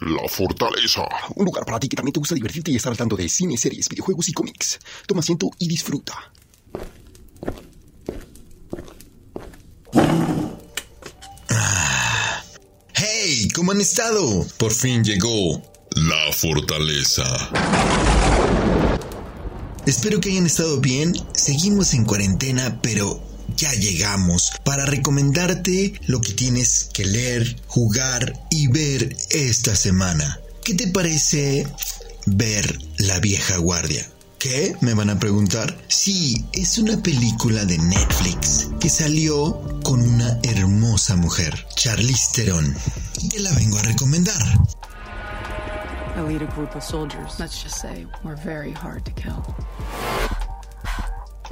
La Fortaleza. Un lugar para ti que también te gusta divertirte y estar al tanto de cine, series, videojuegos y cómics. Toma asiento y disfruta. Ah. ¡Hey! ¿Cómo han estado? Por fin llegó La Fortaleza. Espero que hayan estado bien. Seguimos en cuarentena, pero ya llegamos para recomendarte lo que tienes que leer, jugar y ver esta semana. ¿Qué te parece ver La vieja guardia? ¿Qué? Me van a preguntar. Sí, es una película de Netflix que salió con una hermosa mujer, Charlize Theron. Y te la vengo a recomendar. I lead a group of soldiers. Let's just say we're very hard to kill.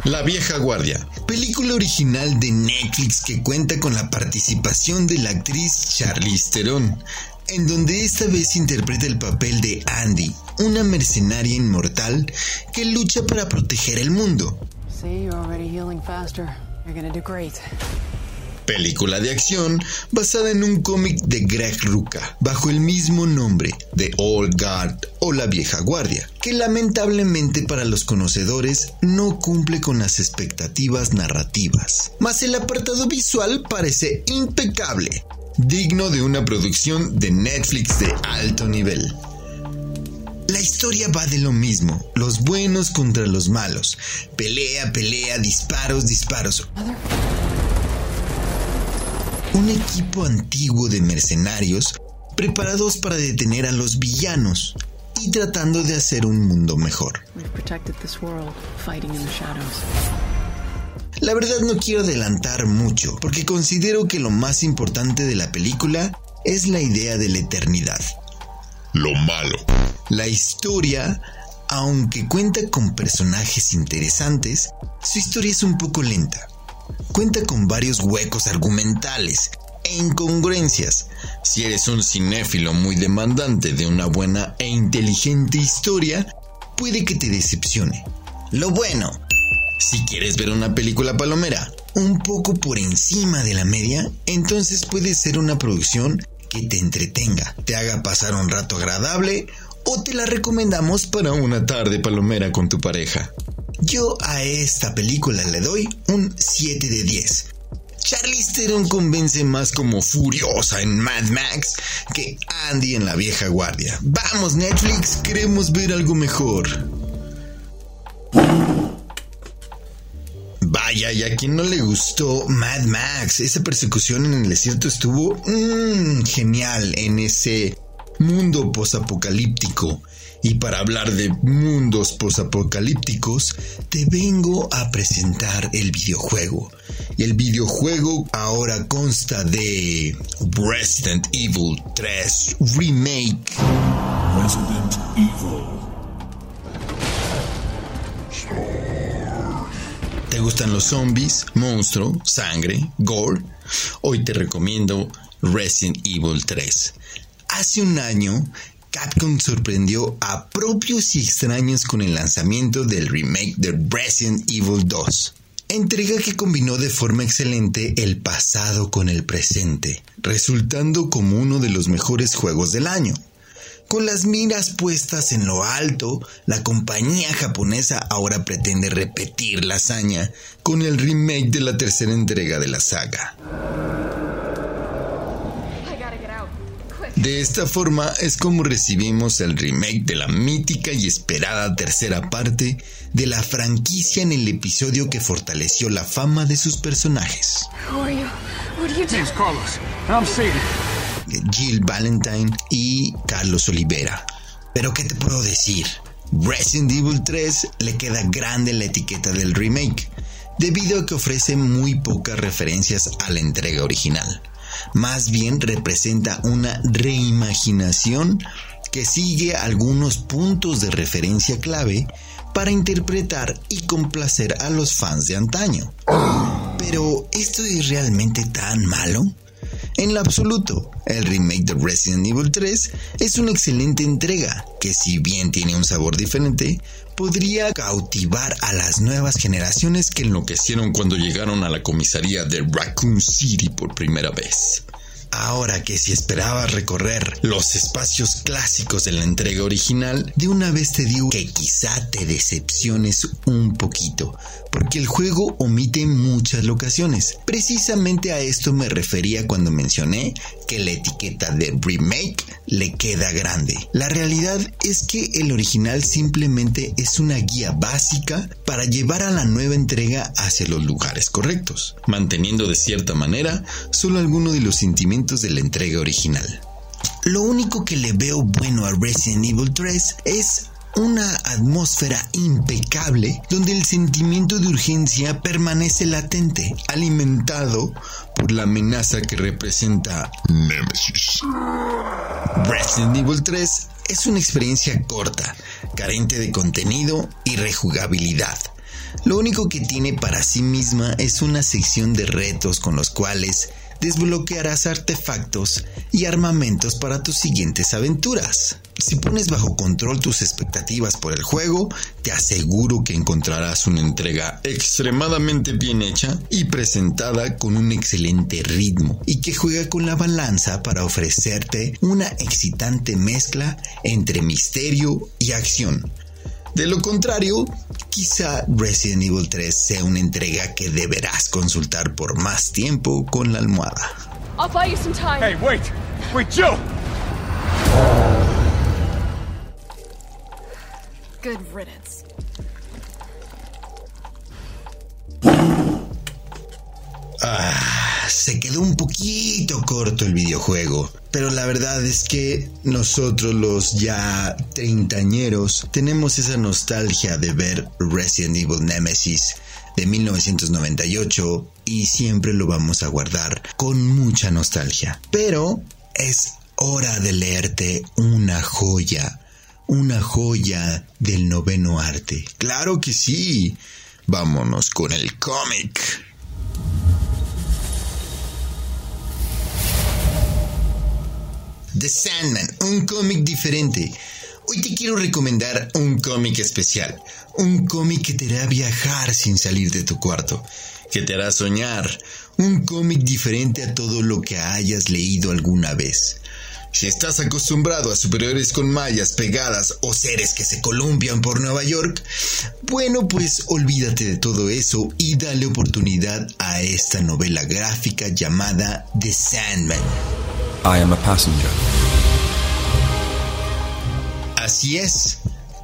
La vieja guardia, película original de Netflix que cuenta con la participación de la actriz Charlize Theron, en donde esta vez interpreta el papel de Andy, una mercenaria inmortal que lucha para proteger el mundo. Película de acción basada en un cómic de Greg Rucka, bajo el mismo nombre de Old Guard o La Vieja Guardia, que lamentablemente para los conocedores no cumple con las expectativas narrativas. Mas el apartado visual parece impecable, digno de una producción de Netflix de alto nivel. La historia va de lo mismo, los buenos contra los malos, pelea, pelea, disparos, disparos. Un equipo antiguo de mercenarios preparados para detener a los villanos y tratando de hacer un mundo mejor. La verdad no quiero adelantar mucho, porque considero que lo más importante de la película es la idea de la eternidad. Lo malo. La historia, aunque cuenta con personajes interesantes, su historia es un poco lenta. Cuenta con varios huecos argumentales e incongruencias. Si eres un cinéfilo muy demandante de una buena e inteligente historia, puede que te decepcione. Lo bueno, si quieres ver una película palomera un poco por encima de la media, entonces puede ser una producción que te entretenga, te haga pasar un rato agradable o te la recomendamos para una tarde palomera con tu pareja. Yo a esta película le doy un 7 de 10. Charlize Theron convence más como furiosa en Mad Max que Andy en la vieja guardia. Vamos Netflix, queremos ver algo mejor. Vaya, y a quien no le gustó Mad Max, esa persecución en el desierto estuvo mmm, genial en ese mundo posapocalíptico. Y para hablar de mundos posapocalípticos, te vengo a presentar el videojuego. Y el videojuego ahora consta de Resident Evil 3 Remake. Resident Evil. ¿Te gustan los zombies, monstruo, sangre, gore? Hoy te recomiendo Resident Evil 3. Hace un año, Capcom sorprendió a propios y extraños con el lanzamiento del remake de Resident Evil 2. Entrega que combinó de forma excelente el pasado con el presente, resultando como uno de los mejores juegos del año. Con las miras puestas en lo alto, la compañía japonesa ahora pretende repetir la hazaña con el remake de la tercera entrega de la saga. De esta forma es como recibimos el remake de la mítica y esperada tercera parte de la franquicia en el episodio que fortaleció la fama de sus personajes. Jill Valentine y Carlos Olivera. Pero ¿qué te puedo decir? Resident Evil 3 le queda grande la etiqueta del remake, debido a que ofrece muy pocas referencias a la entrega original. Más bien representa una reimaginación que sigue algunos puntos de referencia clave para interpretar y complacer a los fans de antaño. Pero, ¿esto es realmente tan malo? En lo absoluto, el remake de Resident Evil 3 es una excelente entrega que si bien tiene un sabor diferente, podría cautivar a las nuevas generaciones que enloquecieron cuando llegaron a la comisaría de Raccoon City por primera vez. Ahora que si esperabas recorrer los espacios clásicos de la entrega original, de una vez te digo que quizá te decepciones un poquito, porque el juego omite muchas locaciones. Precisamente a esto me refería cuando mencioné que la etiqueta de remake le queda grande. La realidad es que el original simplemente es una guía básica para llevar a la nueva entrega hacia los lugares correctos, manteniendo de cierta manera solo algunos de los sentimientos de la entrega original. Lo único que le veo bueno a Resident Evil 3 es una atmósfera impecable donde el sentimiento de urgencia permanece latente, alimentado por la amenaza que representa Nemesis. Resident Evil 3 es una experiencia corta, carente de contenido y rejugabilidad. Lo único que tiene para sí misma es una sección de retos con los cuales desbloquearás artefactos y armamentos para tus siguientes aventuras. Si pones bajo control tus expectativas por el juego, te aseguro que encontrarás una entrega extremadamente bien hecha y presentada con un excelente ritmo y que juega con la balanza para ofrecerte una excitante mezcla entre misterio y acción. De lo contrario, quizá Resident Evil 3 sea una entrega que deberás consultar por más tiempo con la almohada. I'll buy you some time. Hey, wait! Wait, Jill! Good riddance. Se quedó un poquito corto el videojuego. Pero la verdad es que nosotros los ya treintañeros tenemos esa nostalgia de ver Resident Evil Nemesis de 1998 y siempre lo vamos a guardar con mucha nostalgia. Pero es hora de leerte una joya, una joya del noveno arte. Claro que sí. Vámonos con el cómic. The Sandman, un cómic diferente. Hoy te quiero recomendar un cómic especial, un cómic que te hará viajar sin salir de tu cuarto, que te hará soñar, un cómic diferente a todo lo que hayas leído alguna vez. Si estás acostumbrado a superiores con mallas pegadas o seres que se columpian por Nueva York, bueno pues olvídate de todo eso y dale oportunidad a esta novela gráfica llamada The Sandman. I am a passenger. Así es,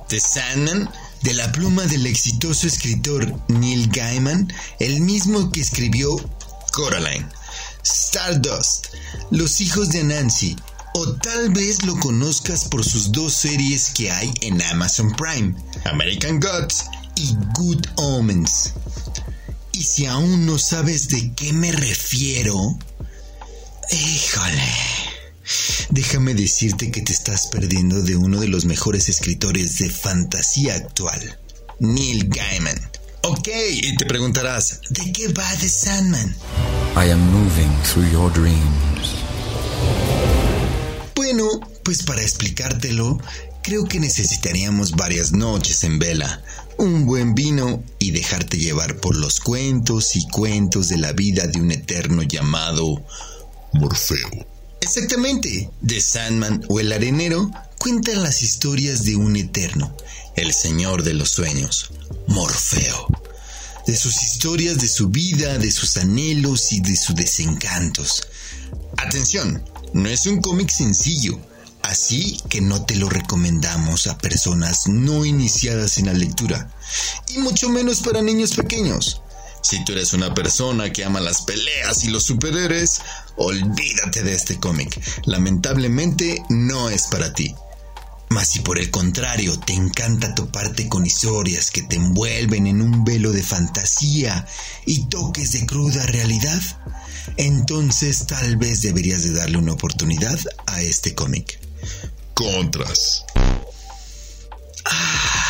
The Sandman, de la pluma del exitoso escritor Neil Gaiman, el mismo que escribió Coraline, Stardust, Los hijos de Nancy, o tal vez lo conozcas por sus dos series que hay en Amazon Prime, American Gods y Good Omens. Y si aún no sabes de qué me refiero, híjole. Déjame decirte que te estás perdiendo de uno de los mejores escritores de fantasía actual, Neil Gaiman. Ok, y te preguntarás, ¿de qué va The Sandman? I am moving through your dreams. Bueno, pues para explicártelo, creo que necesitaríamos varias noches en vela, un buen vino y dejarte llevar por los cuentos y cuentos de la vida de un eterno llamado Morfeo. Exactamente. The Sandman o el arenero cuentan las historias de un eterno, el señor de los sueños, Morfeo. De sus historias, de su vida, de sus anhelos y de sus desencantos. Atención, no es un cómic sencillo, así que no te lo recomendamos a personas no iniciadas en la lectura, y mucho menos para niños pequeños. Si tú eres una persona que ama las peleas y los superhéroes, olvídate de este cómic. Lamentablemente no es para ti. Mas si por el contrario te encanta toparte con historias que te envuelven en un velo de fantasía y toques de cruda realidad, entonces tal vez deberías de darle una oportunidad a este cómic. Contras. Mm,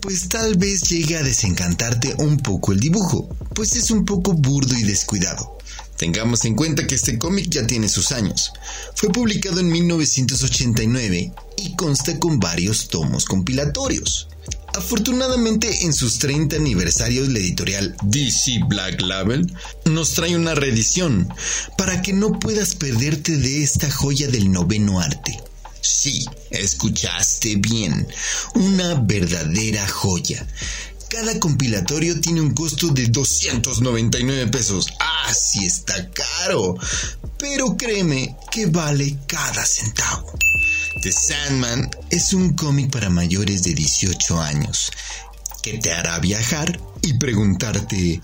pues tal vez llegue a desencantarte un poco el dibujo, pues es un poco burdo y descuidado. Tengamos en cuenta que este cómic ya tiene sus años. Fue publicado en 1989 y consta con varios tomos compilatorios. Afortunadamente en sus 30 aniversarios la editorial DC Black Label nos trae una reedición para que no puedas perderte de esta joya del noveno arte. Sí, escuchaste bien, una verdadera joya. Cada compilatorio tiene un costo de 299 pesos. Ah, sí está caro. Pero créeme que vale cada centavo. The Sandman es un cómic para mayores de 18 años que te hará viajar y preguntarte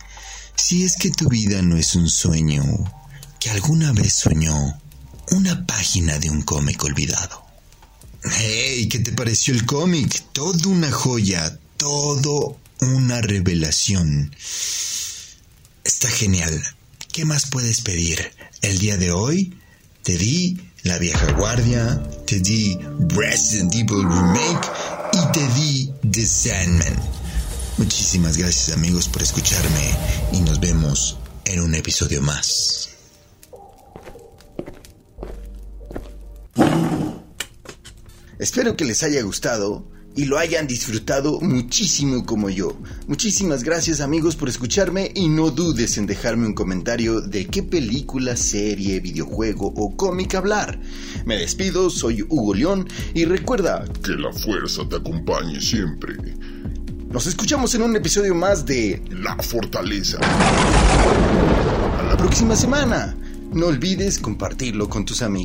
si es que tu vida no es un sueño que alguna vez soñó una página de un cómic olvidado. Hey, ¿qué te pareció el cómic? Todo una joya, todo una revelación. Está genial. ¿Qué más puedes pedir? El día de hoy te di La vieja guardia, te di Resident Evil Remake y te di The Sandman. Muchísimas gracias amigos por escucharme y nos vemos en un episodio más. Espero que les haya gustado y lo hayan disfrutado muchísimo como yo. Muchísimas gracias amigos por escucharme y no dudes en dejarme un comentario de qué película, serie, videojuego o cómic hablar. Me despido, soy Hugo León y recuerda Que la fuerza te acompañe siempre. Nos escuchamos en un episodio más de La fortaleza. A la próxima semana. No olvides compartirlo con tus amigos.